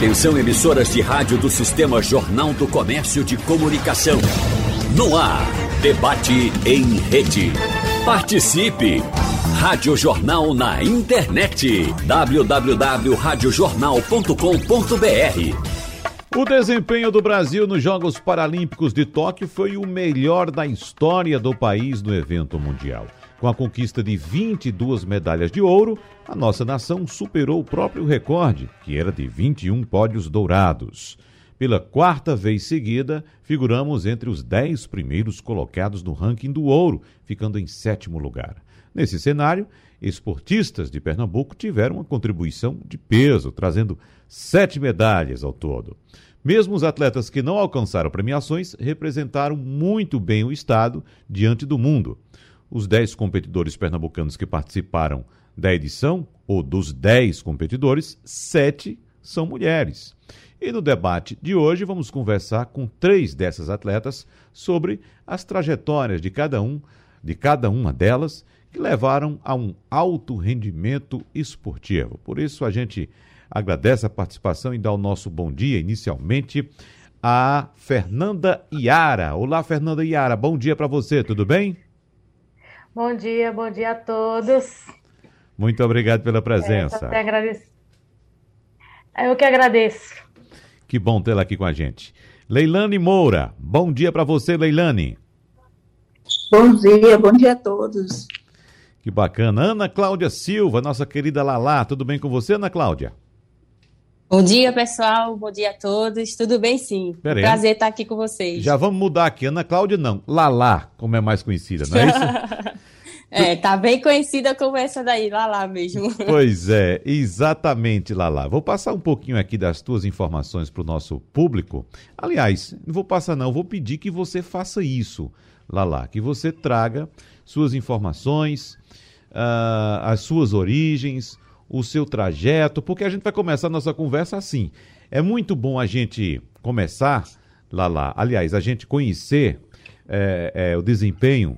Atenção emissoras de rádio do Sistema Jornal do Comércio de Comunicação. No ar, debate em rede. Participe! Rádio Jornal na internet. www.radiojornal.com.br O desempenho do Brasil nos Jogos Paralímpicos de Tóquio foi o melhor da história do país no evento mundial. Com a conquista de 22 medalhas de ouro, a nossa nação superou o próprio recorde, que era de 21 pódios dourados. Pela quarta vez seguida, figuramos entre os 10 primeiros colocados no ranking do ouro, ficando em sétimo lugar. Nesse cenário, esportistas de Pernambuco tiveram uma contribuição de peso, trazendo sete medalhas ao todo. Mesmo os atletas que não alcançaram premiações representaram muito bem o Estado diante do mundo. Os dez competidores pernambucanos que participaram da edição, ou dos dez competidores, sete são mulheres. E no debate de hoje vamos conversar com três dessas atletas sobre as trajetórias de cada um, de cada uma delas, que levaram a um alto rendimento esportivo. Por isso a gente agradece a participação e dá o nosso bom dia inicialmente a Fernanda Iara. Olá, Fernanda Iara, bom dia para você, tudo bem? Bom dia, bom dia a todos. Muito obrigado pela presença. É, agradeço. Eu que agradeço. Que bom tê-la aqui com a gente. Leilane Moura, bom dia para você, Leilane. Bom dia, bom dia a todos. Que bacana. Ana Cláudia Silva, nossa querida Lalá, tudo bem com você, Ana Cláudia? Bom dia, pessoal. Bom dia a todos. Tudo bem, sim. Pera Prazer estar aqui com vocês. Já vamos mudar aqui. Ana Cláudia, não. Lalá, como é mais conhecida, não é isso? é, tá bem conhecida como essa daí, Lalá mesmo. Pois é, exatamente, Lalá. Vou passar um pouquinho aqui das tuas informações para o nosso público. Aliás, não vou passar não, vou pedir que você faça isso, Lalá, que você traga suas informações, uh, as suas origens, o seu trajeto, porque a gente vai começar a nossa conversa assim. É muito bom a gente começar, lá lá, aliás, a gente conhecer é, é, o desempenho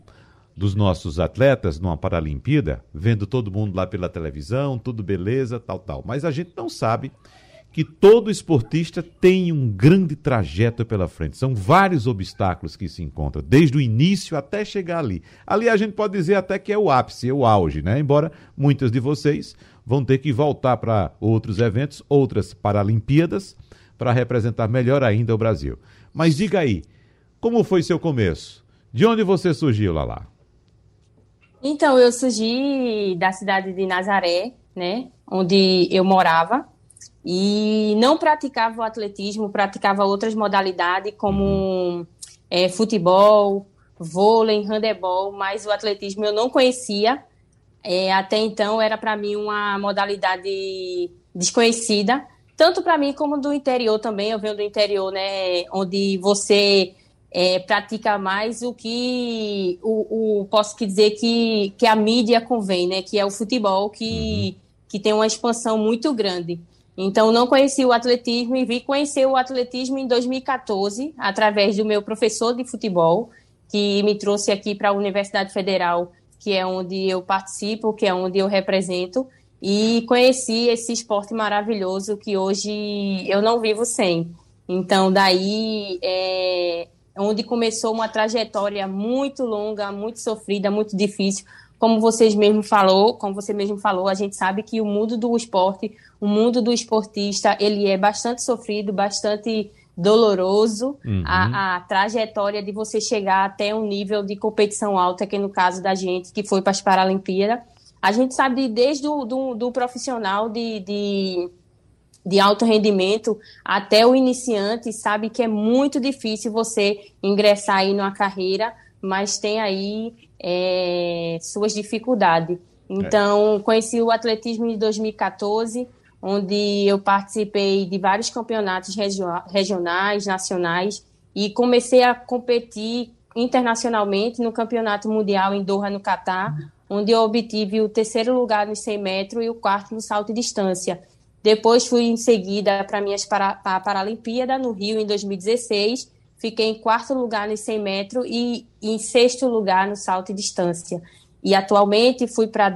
dos nossos atletas numa Paralimpíada, vendo todo mundo lá pela televisão, tudo beleza, tal, tal. Mas a gente não sabe que todo esportista tem um grande trajeto pela frente. São vários obstáculos que se encontram, desde o início até chegar ali. Ali a gente pode dizer até que é o ápice, é o auge, né? Embora muitas de vocês vão ter que voltar para outros eventos, outras Paralimpíadas, para representar melhor ainda o Brasil. Mas diga aí, como foi seu começo? De onde você surgiu, Lala? Então, eu surgi da cidade de Nazaré, né, onde eu morava, e não praticava o atletismo, praticava outras modalidades como uhum. é, futebol, vôlei, handebol, mas o atletismo eu não conhecia. É, até então era para mim uma modalidade desconhecida, tanto para mim como do interior também. Eu venho do interior, né, onde você é, pratica mais o que o, o, posso dizer que, que a mídia convém, né, que é o futebol que, uhum. que tem uma expansão muito grande. Então, não conheci o atletismo e vi conhecer o atletismo em 2014, através do meu professor de futebol, que me trouxe aqui para a Universidade Federal que é onde eu participo, que é onde eu represento, e conheci esse esporte maravilhoso que hoje eu não vivo sem. Então, daí é onde começou uma trajetória muito longa, muito sofrida, muito difícil. Como vocês mesmo falou, como você mesmo falou, a gente sabe que o mundo do esporte, o mundo do esportista, ele é bastante sofrido, bastante doloroso uhum. a, a, trajetória de você chegar até um nível de competição alta, que no caso da gente, que foi para as Paralimpíadas. A gente sabe desde o do, do profissional de, de, de, alto rendimento até o iniciante, sabe que é muito difícil você ingressar aí numa carreira, mas tem aí é, suas dificuldades. É. Então, é. conheci o atletismo em 2014, onde eu participei de vários campeonatos regionais, nacionais, e comecei a competir internacionalmente no Campeonato Mundial em Doha, no Catar, onde eu obtive o terceiro lugar nos 100 metros e o quarto no salto de distância. Depois fui em seguida para minhas para, a Paralimpíada no Rio em 2016, fiquei em quarto lugar nos 100 metros e em sexto lugar no salto de distância. E atualmente fui para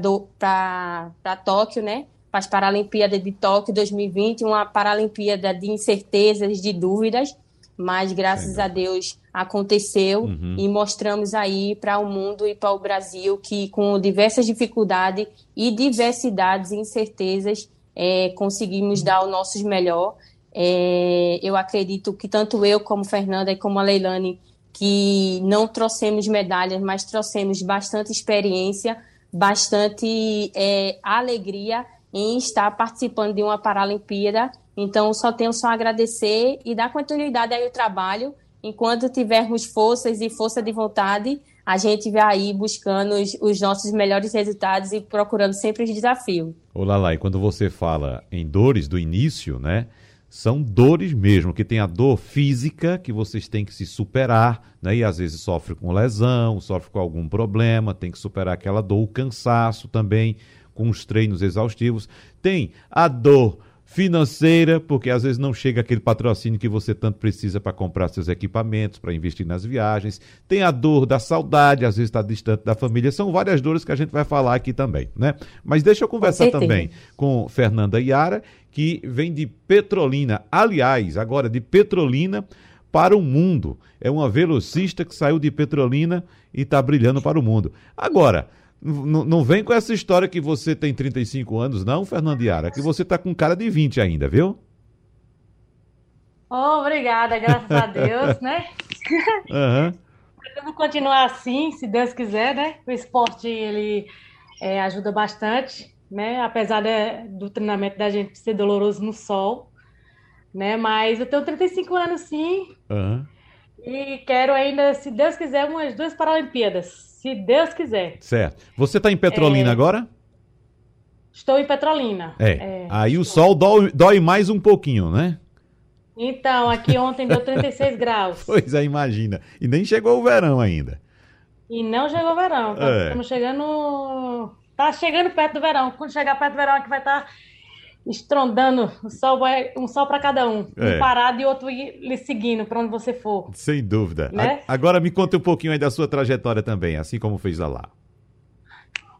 Tóquio, né, as Paralimpíadas de Tóquio 2020, uma Paralimpíada de incertezas, de dúvidas, mas graças a Deus aconteceu uhum. e mostramos aí para o mundo e para o Brasil que com diversas dificuldades e diversidades e incertezas é, conseguimos dar o nosso melhor. É, eu acredito que tanto eu como Fernanda e como a Leilane que não trouxemos medalhas, mas trouxemos bastante experiência, bastante é, alegria em estar participando de uma Paralimpíada. Então, só tenho só agradecer e dar continuidade aí ao trabalho enquanto tivermos forças e força de vontade, a gente vai aí buscando os, os nossos melhores resultados e procurando sempre os desafios. Olá lá, e quando você fala em dores do início, né? São dores mesmo, que tem a dor física que vocês têm que se superar, né? E às vezes sofre com lesão, sofre com algum problema, tem que superar aquela dor, o cansaço também, com os treinos exaustivos. Tem a dor financeira, porque às vezes não chega aquele patrocínio que você tanto precisa para comprar seus equipamentos, para investir nas viagens. Tem a dor da saudade, às vezes está distante da família. São várias dores que a gente vai falar aqui também, né? Mas deixa eu conversar com também com Fernanda Iara, que vem de Petrolina. Aliás, agora de Petrolina para o mundo. É uma velocista que saiu de Petrolina e está brilhando para o mundo. Agora, não vem com essa história que você tem 35 anos, não, Fernando Yara, que você tá com cara de 20 ainda, viu? Oh, obrigada, graças a Deus, né? Uhum. Vamos continuar assim, se Deus quiser, né? O esporte, ele é, ajuda bastante, né? Apesar de, do treinamento da gente ser doloroso no sol, né? Mas eu tenho 35 anos, sim. Uhum. E quero ainda, se Deus quiser, umas duas Paralimpíadas. Se Deus quiser. Certo. Você está em Petrolina é... agora? Estou em Petrolina. É. é Aí o sol dói, dói, mais um pouquinho, né? Então, aqui ontem deu 36 graus. Pois é, imagina. E nem chegou o verão ainda. E não chegou o verão. É. Estamos chegando. Tá chegando perto do verão. Quando chegar perto do verão, aqui vai estar tá estrondando, o sol vai, um sol para cada um, é. um parado e outro lhe seguindo para onde você for. Sem dúvida. Né? agora me conta um pouquinho aí da sua trajetória também, assim como fez a lá.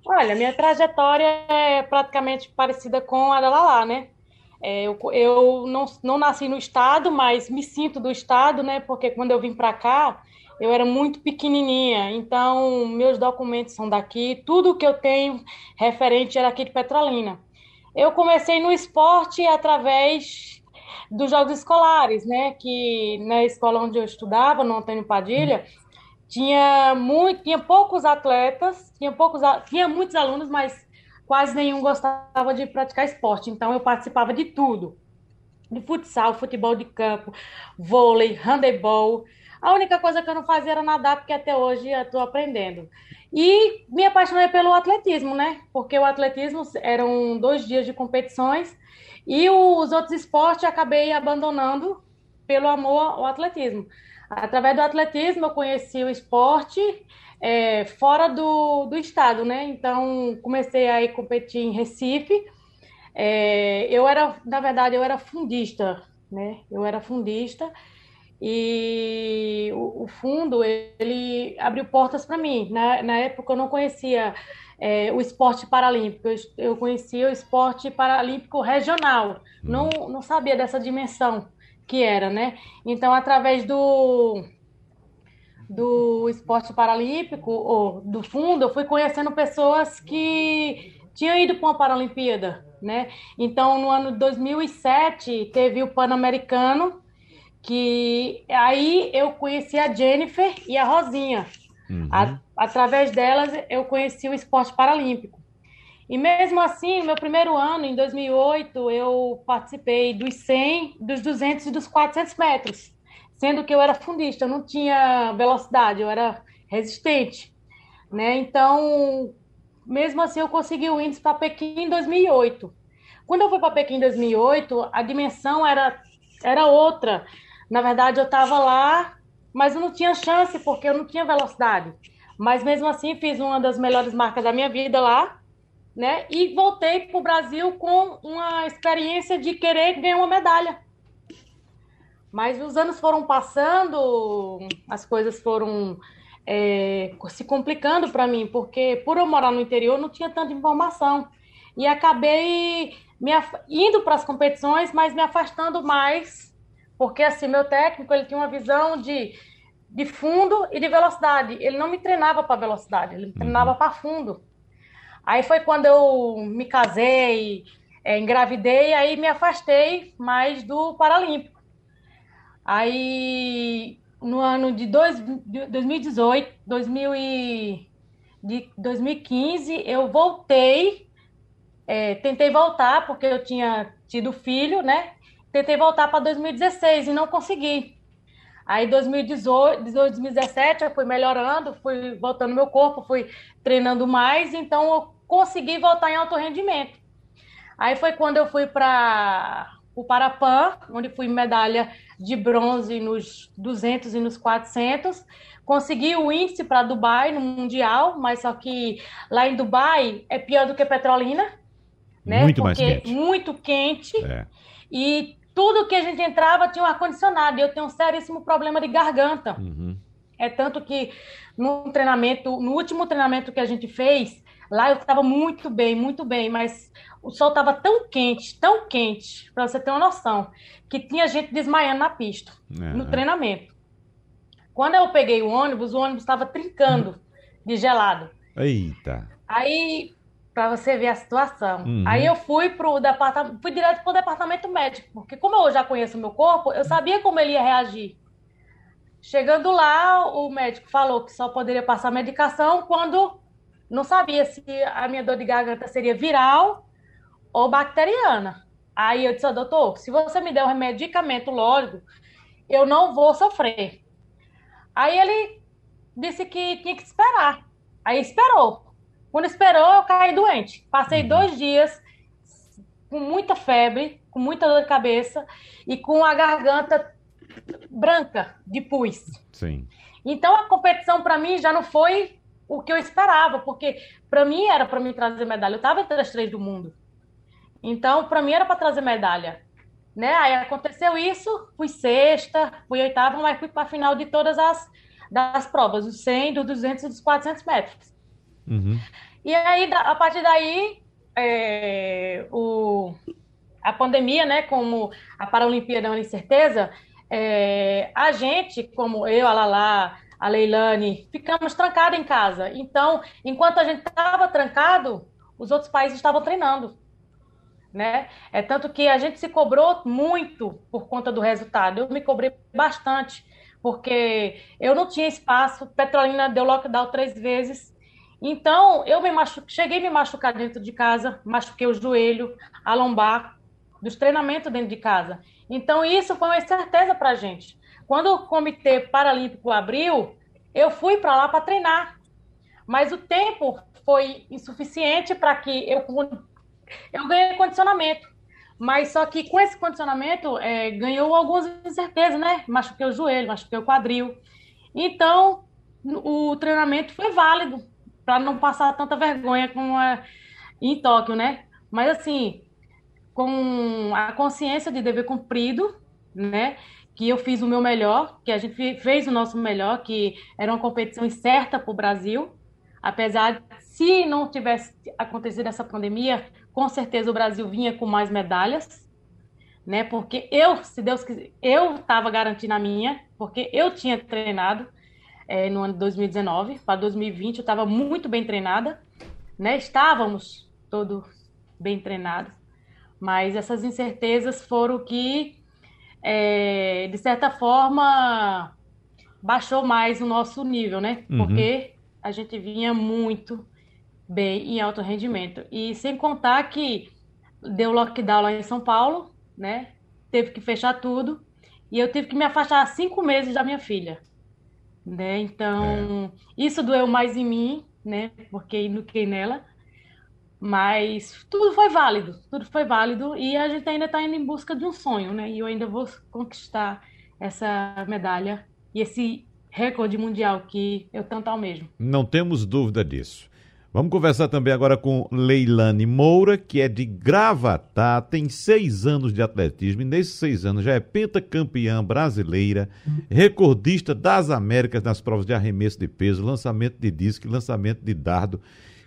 Olha, minha trajetória é praticamente parecida com a da Lala, né? É, eu eu não, não nasci no estado, mas me sinto do estado, né? Porque quando eu vim para cá, eu era muito pequenininha, então meus documentos são daqui, tudo que eu tenho referente era aqui de Petrolina. Eu comecei no esporte através dos jogos escolares, né? Que na escola onde eu estudava, no Antônio Padilha, tinha muito, tinha poucos atletas, tinha poucos, tinha muitos alunos, mas quase nenhum gostava de praticar esporte. Então eu participava de tudo, de futsal, futebol de campo, vôlei, handebol. A única coisa que eu não fazia era nadar, porque até hoje eu estou aprendendo. E me apaixonei pelo atletismo, né? Porque o atletismo eram dois dias de competições e os outros esportes acabei abandonando pelo amor ao atletismo. Através do atletismo eu conheci o esporte é, fora do, do estado, né? Então comecei a competir em Recife. É, eu era, na verdade, eu era fundista, né? Eu era fundista e o, o fundo ele abriu portas para mim. Na, na época eu não conhecia é, o esporte paralímpico, eu, eu, conhecia o esporte paralímpico regional, não, não sabia dessa dimensão que era, né? Então, através do, do esporte paralímpico, ou do fundo, eu fui conhecendo pessoas que tinham ido para uma Paralimpíada, né? Então, no ano de 2007, teve o Pan-Americano, que aí eu conheci a Jennifer e a Rosinha. Uhum. A, através delas eu conheci o esporte paralímpico. E mesmo assim, no meu primeiro ano, em 2008, eu participei dos 100, dos 200 e dos 400 metros, sendo que eu era fundista, eu não tinha velocidade, eu era resistente. Né? Então, mesmo assim, eu consegui o índice para Pequim em 2008. Quando eu fui para Pequim em 2008, a dimensão era, era outra. Na verdade, eu estava lá, mas eu não tinha chance porque eu não tinha velocidade. Mas mesmo assim, fiz uma das melhores marcas da minha vida lá, né? E voltei para o Brasil com uma experiência de querer ganhar uma medalha. Mas os anos foram passando, as coisas foram é, se complicando para mim, porque por eu morar no interior não tinha tanta informação. E acabei me, indo para as competições, mas me afastando mais, porque assim, meu técnico ele tinha uma visão de, de fundo e de velocidade. Ele não me treinava para velocidade, ele me treinava uhum. para fundo. Aí foi quando eu me casei, é, engravidei, aí me afastei mais do Paralímpico. Aí no ano de, dois, de 2018, 2000 e, de 2015, eu voltei, é, tentei voltar, porque eu tinha tido filho, né? Tentei voltar para 2016 e não consegui. Aí 2018, 2017 eu fui melhorando, fui voltando meu corpo, fui treinando mais, então eu consegui voltar em alto rendimento. Aí foi quando eu fui para o Parapan, onde fui medalha de bronze nos 200 e nos 400. Consegui o índice para Dubai no Mundial, mas só que lá em Dubai é pior do que Petrolina. Né? Muito Porque mais quente. Muito quente. É. E tudo que a gente entrava tinha um ar-condicionado. E eu tenho um seríssimo problema de garganta. Uhum. É tanto que no treinamento, no último treinamento que a gente fez, lá eu estava muito bem, muito bem, mas o sol estava tão quente, tão quente, para você ter uma noção, que tinha gente desmaiando na pista, no treinamento. Quando eu peguei o ônibus, o ônibus estava trincando de gelado. Eita. Aí, para você ver a situação. Uhum. Aí eu fui pro departamento, fui direto pro departamento médico, porque como eu já conheço o meu corpo, eu sabia como ele ia reagir. Chegando lá, o médico falou que só poderia passar medicação quando não sabia se a minha dor de garganta seria viral ou bacteriana. Aí eu disse, doutor, se você me der um medicamento, lógico, eu não vou sofrer. Aí ele disse que tinha que esperar. Aí esperou. Quando esperou, eu caí doente. Passei uhum. dois dias com muita febre, com muita dor de cabeça e com a garganta branca de pus. Sim. Então a competição para mim já não foi o que eu esperava, porque para mim era para mim trazer medalha. Eu estava entre as três do mundo. Então, para mim era para trazer medalha. Né? Aí aconteceu isso, fui sexta, fui oitava, mas fui para a final de todas as das provas, dos 100, dos 200 e dos 400 metros. Uhum. E aí, a partir daí, é, o, a pandemia, né, como a Paralimpíada é uma incerteza, é, a gente, como eu, a Lala, a Leilane, ficamos trancados em casa. Então, enquanto a gente estava trancado, os outros países estavam treinando né? É tanto que a gente se cobrou muito por conta do resultado. Eu me cobrei bastante, porque eu não tinha espaço. Petrolina deu lockdown três vezes. Então, eu me machu... cheguei a me machucar dentro de casa, machuquei o joelho, a lombar, dos treinamentos dentro de casa. Então, isso foi uma certeza para a gente. Quando o Comitê Paralímpico abriu, eu fui para lá para treinar. Mas o tempo foi insuficiente para que eu eu ganhei condicionamento. Mas só que com esse condicionamento é, ganhou algumas incertezas, né? Machuquei o joelho, machuquei o quadril. Então, o treinamento foi válido para não passar tanta vergonha como é em Tóquio, né? Mas assim, com a consciência de dever cumprido, né? Que eu fiz o meu melhor, que a gente fez o nosso melhor, que era uma competição certa para o Brasil, apesar de se não tivesse acontecido essa pandemia, com certeza o Brasil vinha com mais medalhas, né? Porque eu, se Deus quiser, eu estava garantindo a minha, porque eu tinha treinado é, no ano de 2019, para 2020 eu estava muito bem treinada, né? Estávamos todos bem treinados, mas essas incertezas foram que, é, de certa forma, baixou mais o nosso nível, né? Uhum. Porque a gente vinha muito bem em alto rendimento. E sem contar que deu lockdown lá em São Paulo, né? Teve que fechar tudo. E eu tive que me afastar cinco meses da minha filha. Né? Então, é. isso doeu mais em mim, né? Porque eduquei nela. Mas tudo foi válido, tudo foi válido. E a gente ainda está indo em busca de um sonho, né? E eu ainda vou conquistar essa medalha e esse recorde mundial que eu tanto almejo. Não temos dúvida disso. Vamos conversar também agora com Leilane Moura, que é de Gravatá, tem seis anos de atletismo e nesses seis anos já é pentacampeã brasileira, recordista das Américas nas provas de arremesso de peso, lançamento de disco e lançamento de dardo.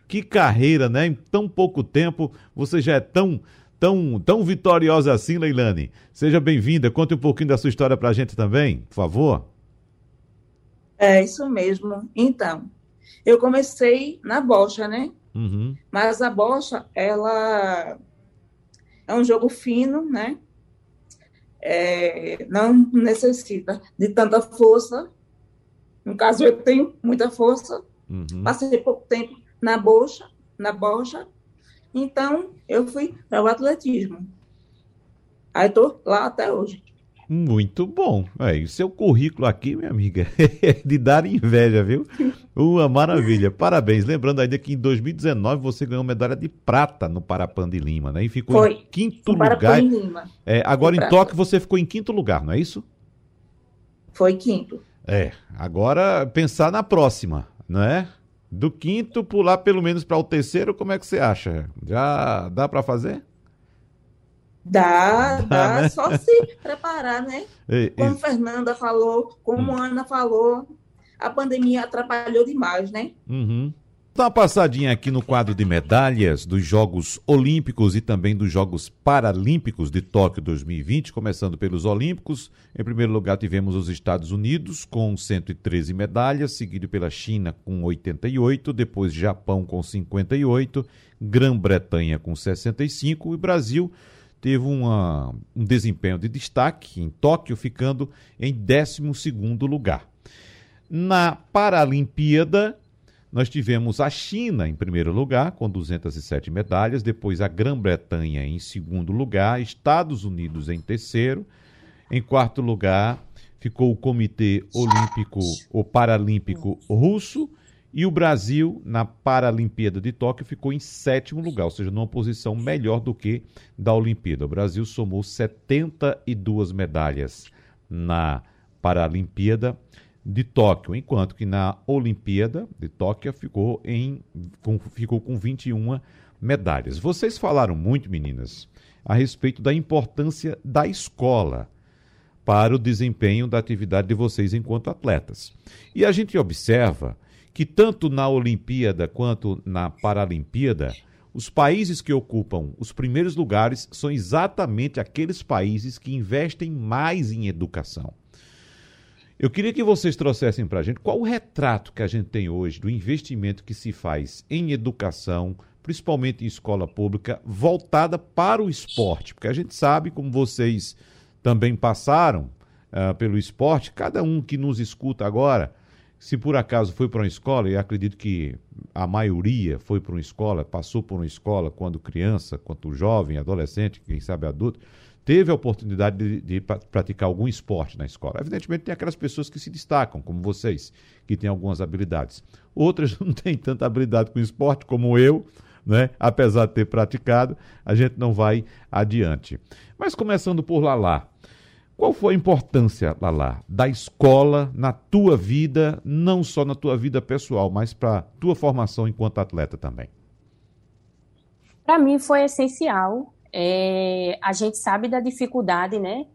Que carreira, né? Em tão pouco tempo você já é tão tão, tão vitoriosa assim, Leilane. Seja bem-vinda, conte um pouquinho da sua história para a gente também, por favor. É isso mesmo. Então, eu comecei na bocha, né? Uhum. Mas a bocha, ela é um jogo fino, né? É, não necessita de tanta força. No caso, eu tenho muita força. Uhum. Passei pouco tempo na bocha, na bocha. Então, eu fui para o atletismo. Aí estou lá até hoje. Muito bom. É, seu currículo aqui, minha amiga, é de dar inveja, viu? Uma maravilha. Parabéns. Lembrando ainda que em 2019 você ganhou medalha de prata no Parapan de Lima, né? E ficou Foi. em quinto No lugar. em Lima. É, agora em. Tóquio você ficou em quinto lugar, não é isso? Foi quinto. É. Agora pensar na próxima, não é? Do quinto pular pelo menos para o terceiro, como é que você acha? Já dá para fazer? Dá, dá, né? só se preparar, né? É, Como Fernanda falou, como Ana falou, a pandemia atrapalhou demais, né? Uhum. Dá uma passadinha aqui no quadro de medalhas dos Jogos Olímpicos e também dos Jogos Paralímpicos de Tóquio 2020, começando pelos Olímpicos. Em primeiro lugar, tivemos os Estados Unidos com 113 medalhas, seguido pela China com 88, depois Japão com 58, Grã-Bretanha com 65 e Brasil teve uma- um desempenho de destaque em Tóquio, ficando em 12º lugar. Na Paralimpíada, nós tivemos a China em primeiro lugar, com 207 medalhas, depois a Grã-Bretanha em segundo lugar, Estados Unidos em terceiro, em quarto lugar ficou o Comitê Olímpico ou Paralímpico Russo e o Brasil na Paralimpíada de Tóquio ficou em sétimo lugar, ou seja, numa posição melhor do que da Olimpíada. O Brasil somou 72 medalhas na Paralimpíada de Tóquio, enquanto que na Olimpíada de Tóquio ficou, em, com, ficou com 21 medalhas. Vocês falaram muito, meninas, a respeito da importância da escola para o desempenho da atividade de vocês enquanto atletas. E a gente observa que tanto na Olimpíada quanto na Paralimpíada, os países que ocupam os primeiros lugares são exatamente aqueles países que investem mais em educação. Eu queria que vocês trouxessem para a gente qual o retrato que a gente tem hoje do investimento que se faz em educação, principalmente em escola pública, voltada para o esporte. Porque a gente sabe, como vocês também passaram ah, pelo esporte, cada um que nos escuta agora, se por acaso foi para uma escola, e acredito que a maioria foi para uma escola, passou por uma escola quando criança, quando jovem, adolescente, quem sabe adulto, teve a oportunidade de, de pra- praticar algum esporte na escola. Evidentemente, tem aquelas pessoas que se destacam, como vocês, que têm algumas habilidades. Outras não têm tanta habilidade com esporte, como eu, né? apesar de ter praticado, a gente não vai adiante. Mas começando por Lalá, qual foi a importância, Lalá, da escola na tua vida, não só na tua vida pessoal, mas para tua formação enquanto atleta também? Para mim foi essencial. É, a gente sabe da dificuldade, né,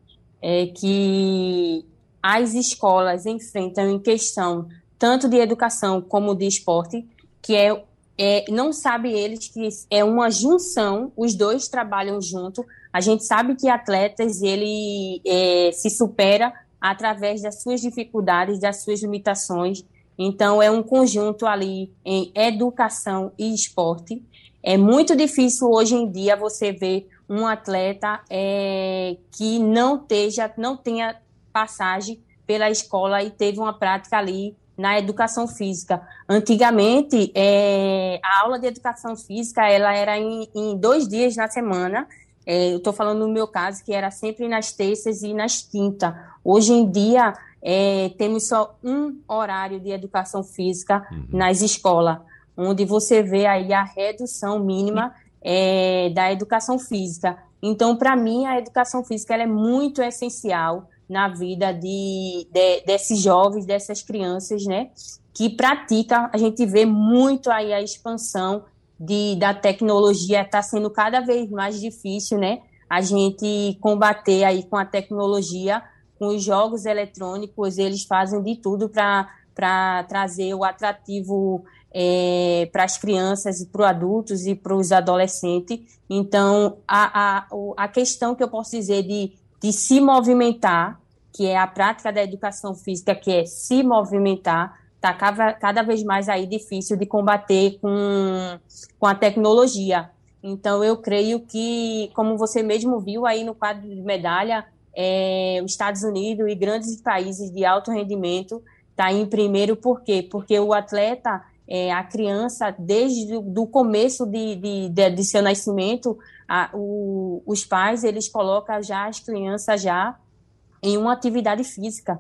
é, que as escolas enfrentam em questão tanto de educação como de esporte, que é, é não sabe eles que é uma junção, os dois trabalham junto. A gente sabe que atletas ele é, se supera através das suas dificuldades, das suas limitações. Então é um conjunto ali em educação e esporte. É muito difícil hoje em dia você ver um atleta é, que não, não tenha passagem pela escola e teve uma prática ali na educação física. Antigamente, é, a aula de educação física ela era em, em dois dias na semana. É, eu estou falando no meu caso, que era sempre nas terças e nas quintas. Hoje em dia, é, temos só um horário de educação física Uhum. nas escolas onde você vê aí a redução mínima é, da educação física. Então, para mim, a educação física é muito essencial na vida de, de- desses jovens, dessas crianças, né? Que pratica, a gente vê muito aí a expansão de, da tecnologia, está sendo cada vez mais difícil, né? A gente combater aí com a tecnologia, com os jogos eletrônicos, eles fazem de tudo para trazer o atrativo é, para as crianças, para os adultos e para os adolescentes. Então, a, a, a questão que eu posso dizer de, de se movimentar, que é a prática da educação física, que é se movimentar, está cada, cada vez mais aí difícil de combater com, com a tecnologia. Então, eu creio que, como você mesmo viu aí no quadro de medalha, é, os Estados Unidos e grandes países de alto rendimento está em primeiro, por quê? Porque o atleta é, a criança, desde o começo de, de, de, de seu nascimento, a, o, os pais, eles colocam já as crianças já em uma atividade física,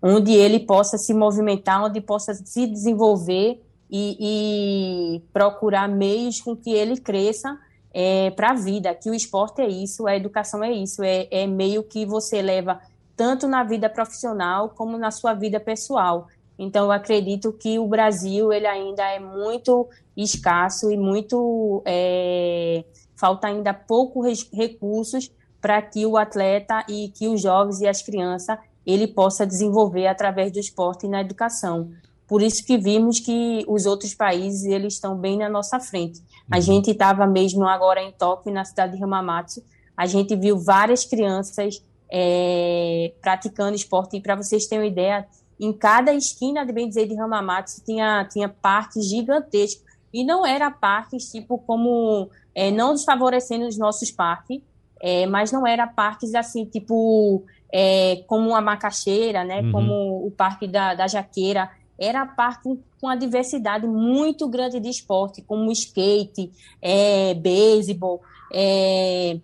onde ele possa se movimentar, onde possa se desenvolver e, e procurar meios com que ele cresça é, para a vida, que o esporte é isso, a educação é isso, é, é meio que você leva tanto na vida profissional como na sua vida pessoal. Então, eu acredito que o Brasil ele ainda é muito escasso e muito é, falta ainda poucos recursos para que o atleta e que os jovens e as crianças ele possa desenvolver através do esporte e na educação. Por isso que vimos que os outros países eles estão bem na nossa frente. A uhum. gente estava mesmo agora em Tóquio, na cidade de Hamamatsu, a gente viu várias crianças é, praticando esporte. E para vocês terem uma ideia, em cada esquina, de bem dizer, de Hamamatsu tinha, tinha parques gigantescos. E não era parques tipo como, é, não desfavorecendo os nossos parques, é, mas não era parques assim, tipo, é, como a Macaxeira, né, uhum. como o Parque da, da Jaqueira. Era parque com uma diversidade muito grande de esporte, como skate, é, beisebol, é,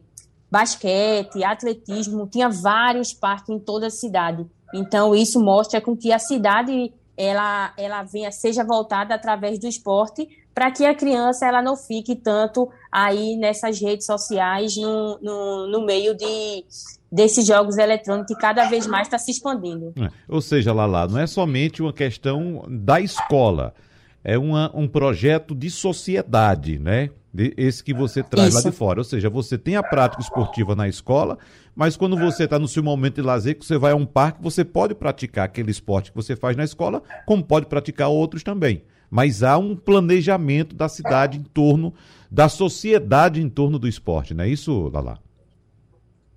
basquete, atletismo. Tinha vários parques em toda a cidade. Então, isso mostra com que a cidade ela, ela venha, seja voltada através do esporte para que a criança ela não fique tanto aí nessas redes sociais no, no, no meio de, desses jogos eletrônicos que cada vez mais está se expandindo. É, ou seja, Lala, não é somente uma questão da escola, é uma, um projeto de sociedade, né? Esse que você traz Isso. lá de fora. Ou seja, você tem a prática esportiva na escola, mas quando você está no seu momento de lazer, que você vai a um parque, você pode praticar aquele esporte que você faz na escola, como pode praticar outros também. Mas há um planejamento da cidade em torno, da sociedade em torno do esporte, não é isso, Lala?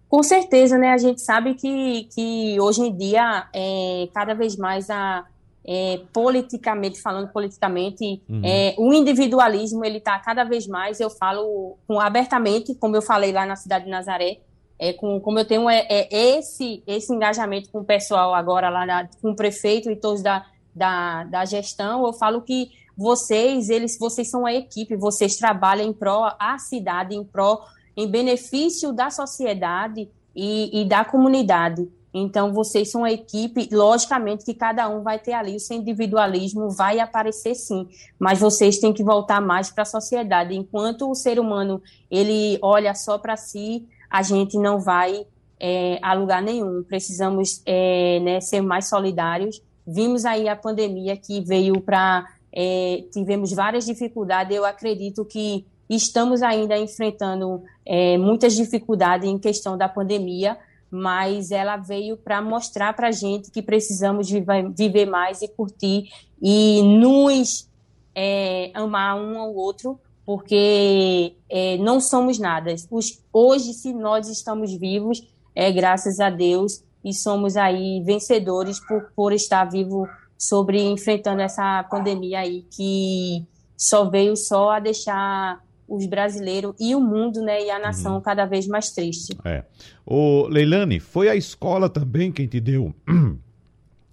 Com certeza, né? A gente sabe que, que hoje em dia, é, cada vez mais a, é, politicamente, falando politicamente, uhum. é, o individualismo ele está cada vez mais, eu falo com, abertamente, como eu falei lá na cidade de Nazaré, é, com, como eu tenho é, é, esse, esse engajamento com o pessoal agora lá, na, com o prefeito e todos da, da, da gestão, eu falo que vocês, eles, vocês são a equipe, vocês trabalham em pró a cidade, em pró, em benefício da sociedade e, e da comunidade. Então, vocês são uma equipe, logicamente que cada um vai ter ali o seu individualismo, vai aparecer sim, mas vocês têm que voltar mais para a sociedade. Enquanto o ser humano ele olha só para si, a gente não vai é, a lugar nenhum. Precisamos é, né, ser mais solidários. Vimos aí a pandemia que veio para. É, tivemos várias dificuldades. Eu acredito que estamos ainda enfrentando é, muitas dificuldades em questão da pandemia mas ela veio para mostrar para a gente que precisamos viver mais e curtir e nos é, amar um ao outro, porque é, não somos nada. Os, hoje, se nós estamos vivos, é graças a Deus e somos aí vencedores por, por estar vivo sobre enfrentando essa pandemia aí que só veio só a deixar os brasileiros e o mundo, né, e a nação uhum. cada vez mais triste. É. O Leilane, foi a escola também quem te deu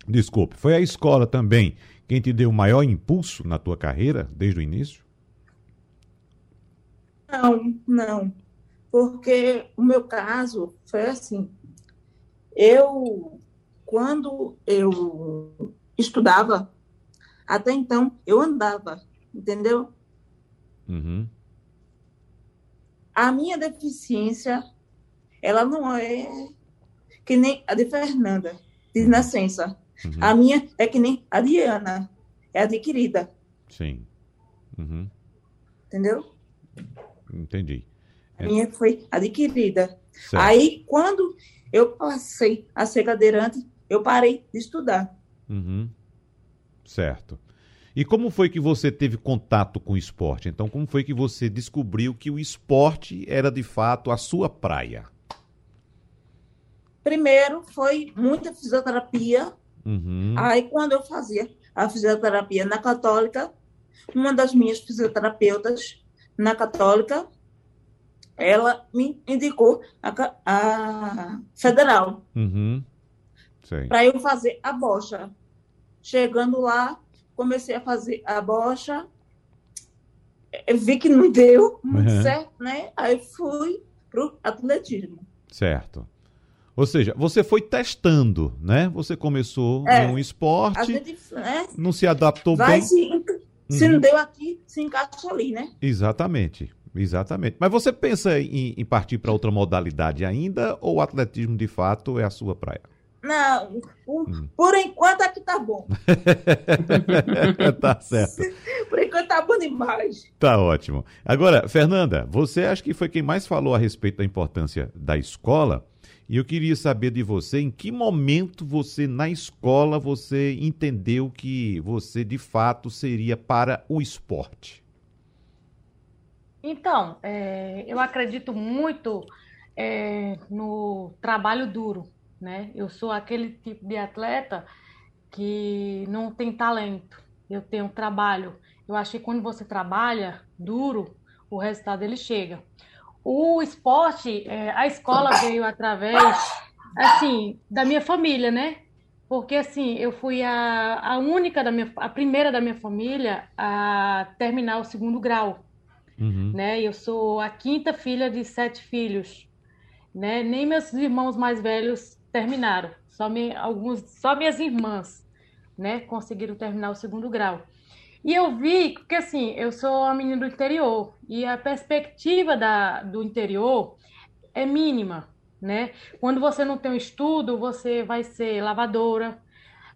Desculpe, foi a escola também quem te deu o maior impulso na tua carreira desde o início? Não, não. Porque o meu caso foi assim. Eu, quando eu estudava, até então eu andava, entendeu? Uhum a minha deficiência, ela não é que nem a de Fernanda, de nascença. Uhum. A minha é que nem a de Ana, é adquirida. Sim. Uhum. Entendeu? Entendi. A minha foi adquirida. Certo. Aí, quando eu passei a ser cadeirante, eu parei de estudar. Uhum. Certo. E como foi que você teve contato com o esporte? Então, como foi que você descobriu que o esporte era de fato a sua praia? Primeiro foi muita fisioterapia. Uhum. Aí, quando eu fazia a fisioterapia na Católica, uma das minhas fisioterapeutas na Católica, ela me indicou a, a Federal Uhum. para eu fazer a bocha. Chegando lá, comecei a fazer a bocha, eu vi que não deu muito Uhum. certo, né? Aí fui pro atletismo. Certo. Ou seja, você foi testando, né? Você começou É. num A esporte, gente, né? não se adaptou Vai bem. se, se Uhum. não deu aqui, se encaixa ali, né? Exatamente, exatamente. Mas você pensa em, em partir para outra modalidade ainda ou o atletismo de fato é a sua praia? Não, por, Hum. por enquanto aqui tá bom. tá certo, Por enquanto tá bom demais. tá ótimo. Agora, Fernanda, você acha que foi quem mais falou a respeito da importância da escola? E eu queria saber de você em que momento você na escola você entendeu que você de fato seria para o esporte. Então, é, eu acredito muito é, no trabalho duro, né? Eu sou aquele tipo de atleta que não tem talento, eu tenho trabalho. Eu acho que quando você trabalha duro, o resultado ele chega. O esporte, é, a escola veio através, assim, da minha família, né? Porque assim, eu fui a, a única da minha, a primeira da minha família a terminar o segundo grau Uhum. né? Eu sou a quinta filha de sete filhos, né? Nem meus irmãos mais velhos terminaram, só me, alguns, só minhas irmãs, né? Conseguiram terminar o segundo grau. E eu vi que assim, eu sou a menina do interior e a perspectiva da, do interior é mínima, né? Quando você não tem um estudo, você vai ser lavadora,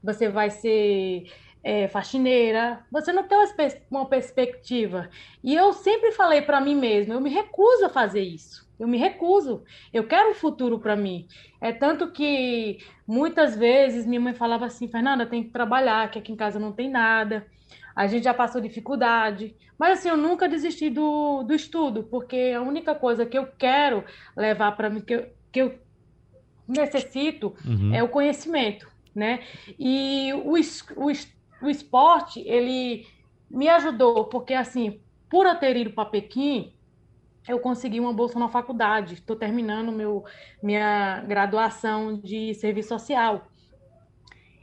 você vai ser é, faxineira, você não tem uma, uma perspectiva. E eu sempre falei para mim mesma, eu me recuso a fazer isso. Eu me recuso. Eu quero um futuro para mim. É tanto que muitas vezes minha mãe falava assim, Fernanda, tem que trabalhar, que aqui em casa não tem nada. A gente já passou dificuldade. Mas assim, eu nunca desisti do, do estudo, porque a única coisa que eu quero levar para mim, que eu, que eu necessito, Uhum. é o conhecimento, né? E o, o, o esporte, ele me ajudou, porque assim, por eu ter ido para Pequim, eu consegui uma bolsa na faculdade. Estou terminando meu, minha graduação de serviço social.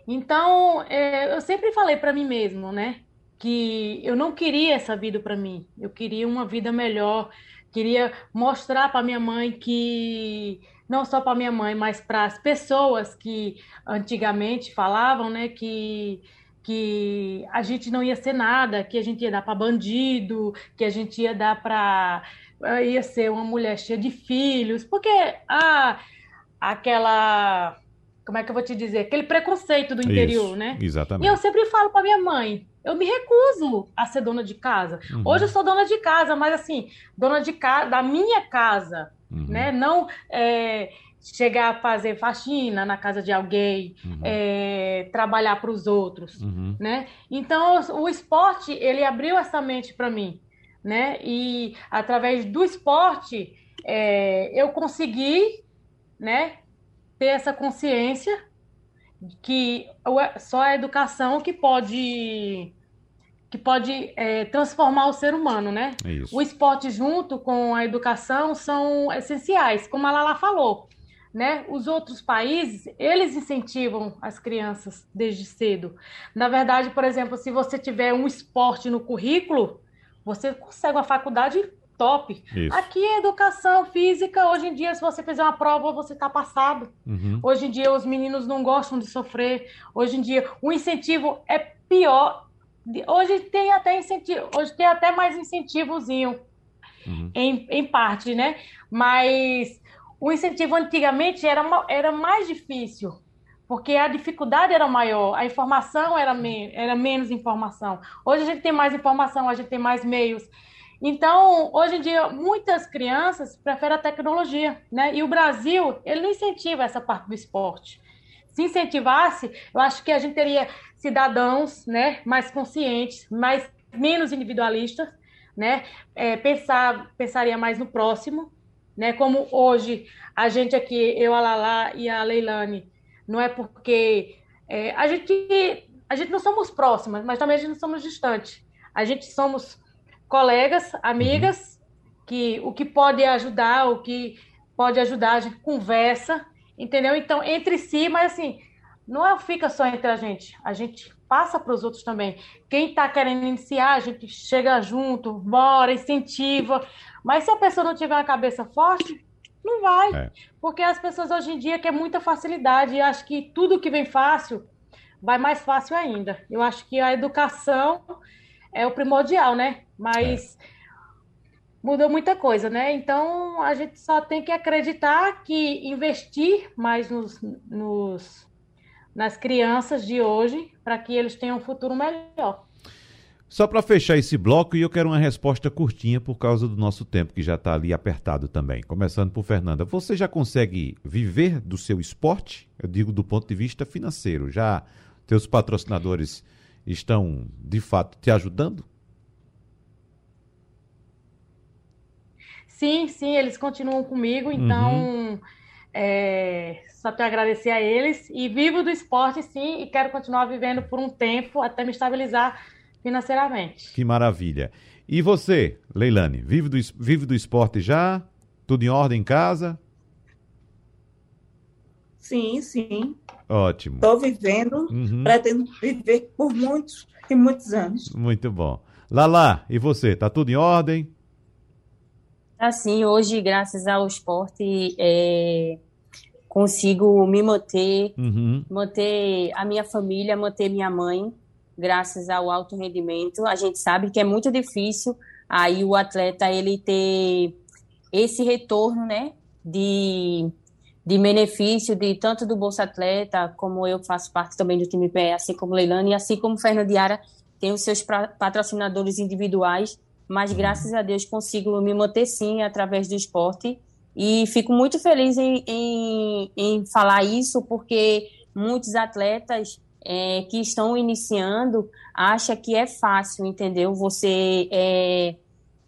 Então, é, eu sempre falei para mim mesmo, né? Que eu não queria essa vida para mim. Eu queria uma vida melhor. Queria mostrar para minha mãe que não só para minha mãe, mas para as pessoas que antigamente falavam, né, que que a gente não ia ser nada, que a gente ia dar para bandido, que a gente ia dar para ia ser uma mulher cheia de filhos, porque ah, aquela como é que eu vou te dizer, aquele preconceito do interior, Isso, né? E Exatamente. eu sempre falo para minha mãe, eu me recuso a ser dona de casa. Uhum. Hoje eu sou dona de casa, mas assim, dona de casa da minha casa, Uhum. né? Não é, chegar a fazer faxina na casa de alguém, Uhum. é, trabalhar para os outros, Uhum. né? Então o esporte ele abriu essa mente para mim, né? E através do esporte é, eu consegui, né? Ter essa consciência que só a educação que pode que pode é, transformar o ser humano, né? Isso. O esporte junto com a educação são essenciais, como a Lala falou, né? Os outros países, eles incentivam as crianças desde cedo. Na verdade, por exemplo, se você tiver um esporte no currículo, você consegue uma faculdade top. Isso. Aqui é educação física, hoje em dia, se você fizer uma prova, você está passado. Uhum. Hoje em dia os meninos não gostam de sofrer. Hoje em dia o incentivo é pior. Hoje tem até incentivo, hoje tem até mais incentivozinho Uhum. em, em parte, né? Mas o incentivo antigamente era, era mais difícil, porque a dificuldade era maior, a informação era, me, era menos informação. Hoje a gente tem mais informação, a gente tem mais meios. Então, hoje em dia, muitas crianças preferem a tecnologia, né? E o Brasil, ele não incentiva essa parte do esporte. se incentivasse, eu acho que a gente teria cidadãos né, mais conscientes, mais, menos individualistas, né? É, pensar, pensaria mais no próximo, né? Como hoje a gente aqui, eu, a Lala e a Leilane, não é porque é, a gente a gente não somos próximas, mas também a gente não somos distantes. A gente somos colegas, amigas, uhum. que o que pode ajudar, o que pode ajudar, a gente conversa, entendeu? Então, entre si, mas assim, não é, fica só entre a gente, a gente passa para os outros também. Quem está querendo iniciar, a gente chega junto, bora, incentiva. Mas se a pessoa não tiver uma cabeça forte, não vai. É. Porque as pessoas hoje em dia querem muita facilidade e acho que tudo que vem fácil vai mais fácil ainda. Eu acho que a educação é o primordial, né? Mas é. mudou muita coisa, né? Então a gente só tem que acreditar que investir mais nos, nos nas crianças de hoje para que eles tenham um futuro melhor. Só para fechar esse bloco, e eu quero uma resposta curtinha por causa do nosso tempo, que já está ali apertado também. Começando por Fernanda. Você já consegue viver do seu esporte? Eu digo do ponto de vista financeiro. Já teus patrocinadores estão, de fato, te ajudando? Sim, sim, eles continuam comigo, então uhum. é, só tenho a agradecer a eles. E vivo do esporte, sim, e quero continuar vivendo por um tempo até me estabilizar financeiramente. Que maravilha. E você, Leilane, vive do, vive do esporte já? Tudo em ordem em casa? Sim, sim. Ótimo. Estou vivendo, uhum. pretendo viver por muitos e muitos anos. Muito bom. Lala, e você? Tá tudo em ordem? Assim, hoje, graças ao esporte, é, consigo me manter, uhum. manter a minha família, manter minha mãe, graças ao alto rendimento. A gente sabe que é muito difícil aí o atleta ele ter esse retorno, né, de de benefício de tanto do Bolsa Atleta, como eu faço parte também do time PE, assim como Leilani, e assim como Fernandiara tem os seus patrocinadores individuais, mas graças a Deus consigo me manter sim através do esporte e fico muito feliz em, em, em falar isso porque muitos atletas é, que estão iniciando acham que é fácil, entendeu? Você é,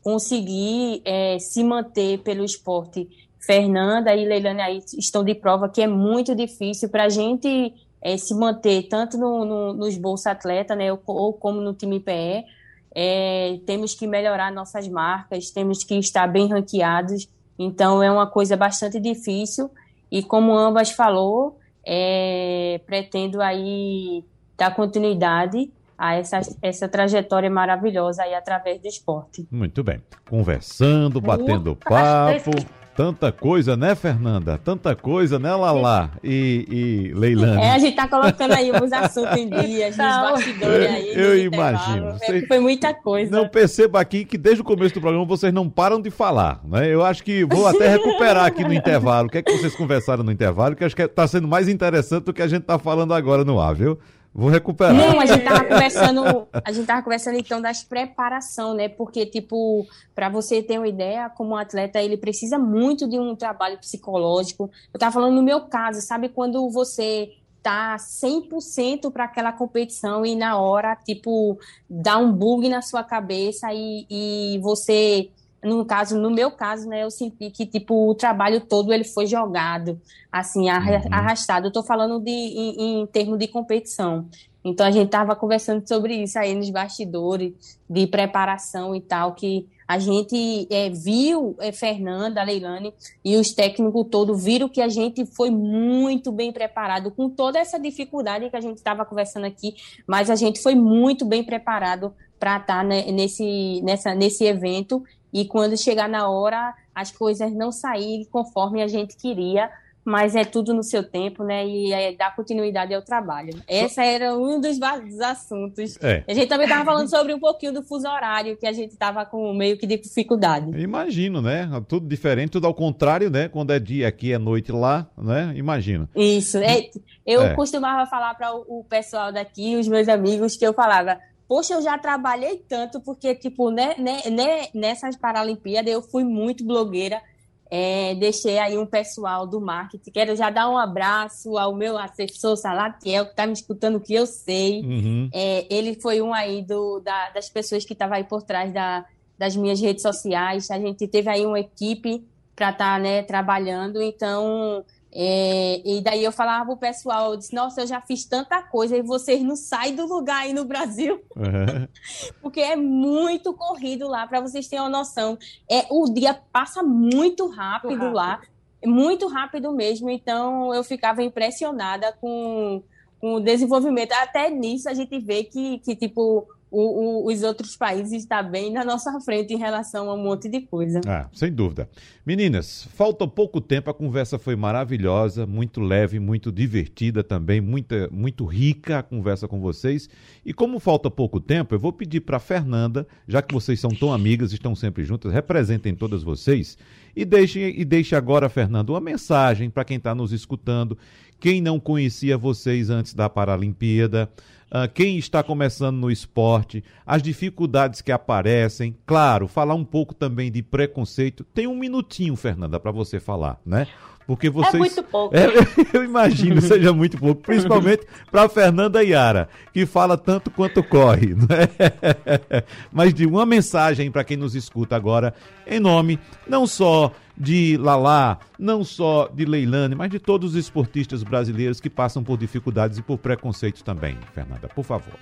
conseguir é, se manter pelo esporte Fernanda e Leilane aí estão de prova que é muito difícil para a gente é, se manter tanto no, no, nos Bolsa Atleta, né, ou, ou, como no time PE. É, temos que melhorar nossas marcas, temos que estar bem ranqueados. Então é uma coisa bastante difícil e como ambas falou, é, pretendo aí dar continuidade a essa, essa trajetória maravilhosa aí através do esporte. Muito bem. Conversando, batendo papo. Tanta coisa, né, Fernanda? Tanta coisa, né, Lala e, e Leilane? É, a gente tá colocando aí uns assuntos em dia, nos bastidores aí. Eu imagino. É, foi muita coisa. Não perceba aqui que desde o começo do programa vocês não param de falar, né? Eu acho que vou até recuperar aqui no intervalo. O que é que vocês conversaram no intervalo? Que acho que tá sendo mais interessante do que a gente tá falando agora no ar, viu? Vou recuperar. Não, a gente tava conversando, a gente tava conversando então das preparação, né? Porque tipo, para você ter uma ideia, como um atleta, ele precisa muito de um trabalho psicológico. Eu tava falando no meu caso, sabe quando você tá 100% para aquela competição e na hora, tipo, dá um bug na sua cabeça e, e você no caso, no meu caso, né, eu senti que tipo o trabalho todo ele foi jogado, assim, uhum. arrastado. Eu tô falando de em, em termos de competição. Então a gente tava conversando sobre isso aí nos bastidores de preparação e tal, que a gente é, viu é, Fernanda, Leilane e os técnicos todos viram que a gente foi muito bem preparado com toda essa dificuldade que a gente estava conversando aqui, mas a gente foi muito bem preparado para estar tá, né, nesse, nessa, nesse evento e quando chegar na hora, as coisas não saírem conforme a gente queria, mas é tudo no seu tempo, né? E é dar continuidade ao trabalho. Esse era um dos, dos assuntos. É. A gente também estava falando sobre um pouquinho do fuso horário, que a gente estava com meio que de dificuldade. Imagino, né? Tudo diferente, tudo ao contrário, né? Quando é dia aqui, é noite lá, né? Imagino. Isso. É, eu é. costumava falar para o pessoal daqui, os meus amigos, que eu falava, Poxa, eu já trabalhei tanto, porque, tipo, né, né, né, nessas Paralimpíadas eu fui muito blogueira. é, deixei aí um pessoal do marketing. Quero já dar um abraço ao meu assessor Salatiel, que está me escutando, que eu sei. Uhum. É, ele foi um aí do, da, das pessoas que estava aí por trás da, das minhas redes sociais. A gente teve aí uma equipe para estar tá, né, trabalhando. Então, é, e daí eu falava pro pessoal, eu disse, nossa, eu já fiz tanta coisa e vocês não saem do lugar aí no Brasil. Uhum. Porque é muito corrido lá, para vocês terem uma noção. É, o dia passa muito rápido, muito rápido. lá, muito rápido mesmo. Então eu ficava impressionada com, com o desenvolvimento. Até nisso a gente vê que, que tipo, o, o, os outros países estão tá bem na nossa frente em relação a um monte de coisa. Ah, sem dúvida. Meninas, falta pouco tempo, a conversa foi maravilhosa, muito leve, muito divertida também, muita, muito rica a conversa com vocês. E como falta pouco tempo, eu vou pedir para Fernanda, já que vocês são tão amigas, estão sempre juntas, representem todas vocês e deixe, e deixe agora, Fernanda, uma mensagem para quem está nos escutando, quem não conhecia vocês antes da Paralimpíada uh, quem está começando no esporte, as dificuldades que aparecem, claro, falar um pouco também de preconceito. Tem um minutinho, Fernanda, para você falar, né? Porque vocês. É muito pouco. É, eu imagino seja muito pouco, principalmente para Fernanda Yara, que fala tanto quanto corre. Né? Mas de uma mensagem para quem nos escuta agora, em nome não só de Lalá, não só de Leilane, mas de todos os esportistas brasileiros que passam por dificuldades e por preconceitos também. Fernanda, por favor.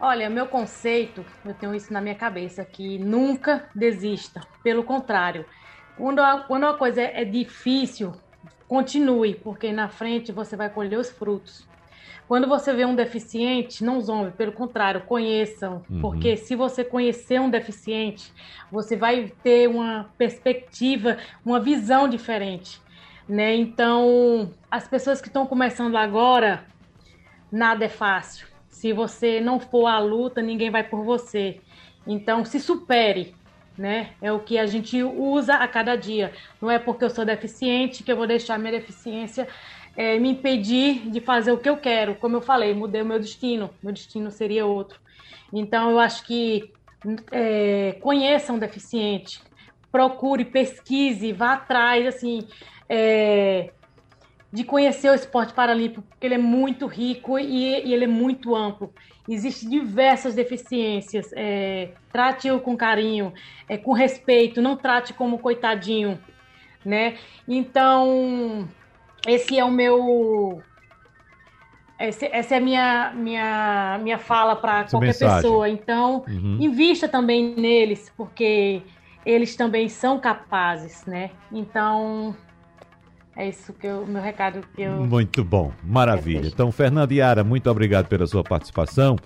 Olha, meu conceito, eu tenho isso na minha cabeça, que nunca desista. Pelo contrário, quando, a, quando uma coisa é difícil, continue, porque na frente você vai colher os frutos. Quando você vê um deficiente, não zombe, pelo contrário, conheçam. Uhum. Porque se você conhecer um deficiente, você vai ter uma perspectiva, uma visão diferente. Né? Então, as pessoas que estão começando agora, nada é fácil. Se você não for à luta, ninguém vai por você. Então, se supere, né? É o que a gente usa a cada dia. Não é porque eu sou deficiente que eu vou deixar minha deficiência é, me impedir de fazer o que eu quero. Como eu falei, mudei o meu destino, meu destino seria outro. Então, eu acho que é, conheça um deficiente, procure, pesquise, vá atrás, assim, é, de conhecer o esporte paralímpico, porque ele é muito rico e, e ele é muito amplo. Existem diversas deficiências. É, Trate-o com carinho, é, com respeito, não trate como coitadinho, né? Então, esse é o meu. Esse, essa é a minha, minha, minha fala para qualquer mensagem. pessoa. Então, uhum. invista também neles, porque eles também são capazes, né? Então, é isso que o meu recado que eu. Muito bom, maravilha. Então, Fernanda Yara, muito obrigado pela sua participação.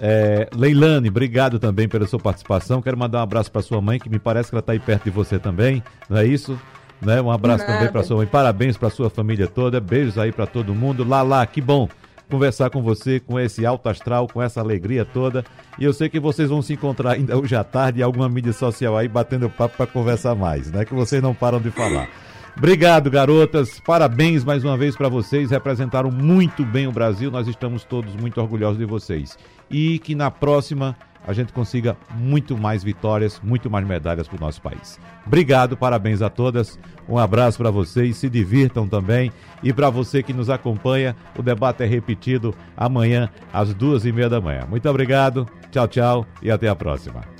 É, Leilane, obrigado também pela sua participação. Quero mandar um abraço para sua mãe, que me parece que ela está aí perto de você também, não é isso? Né? Um abraço Nada. também para sua mãe. Parabéns para sua família toda. Beijos aí para todo mundo. Lá, lá, que bom conversar com você, com esse alto astral, com essa alegria toda. E eu sei que vocês vão se encontrar ainda hoje à tarde em alguma mídia social aí, batendo papo para conversar mais, né? Que vocês não param de falar. Obrigado, garotas. Parabéns mais uma vez para vocês. Representaram muito bem o Brasil. Nós estamos todos muito orgulhosos de vocês. E que na próxima a gente consiga muito mais vitórias, muito mais medalhas para o nosso país. Obrigado, parabéns a todas. Um abraço para vocês, se divirtam também. E para você que nos acompanha, o debate é repetido amanhã às duas e meia da manhã. Muito obrigado, tchau, tchau e até a próxima.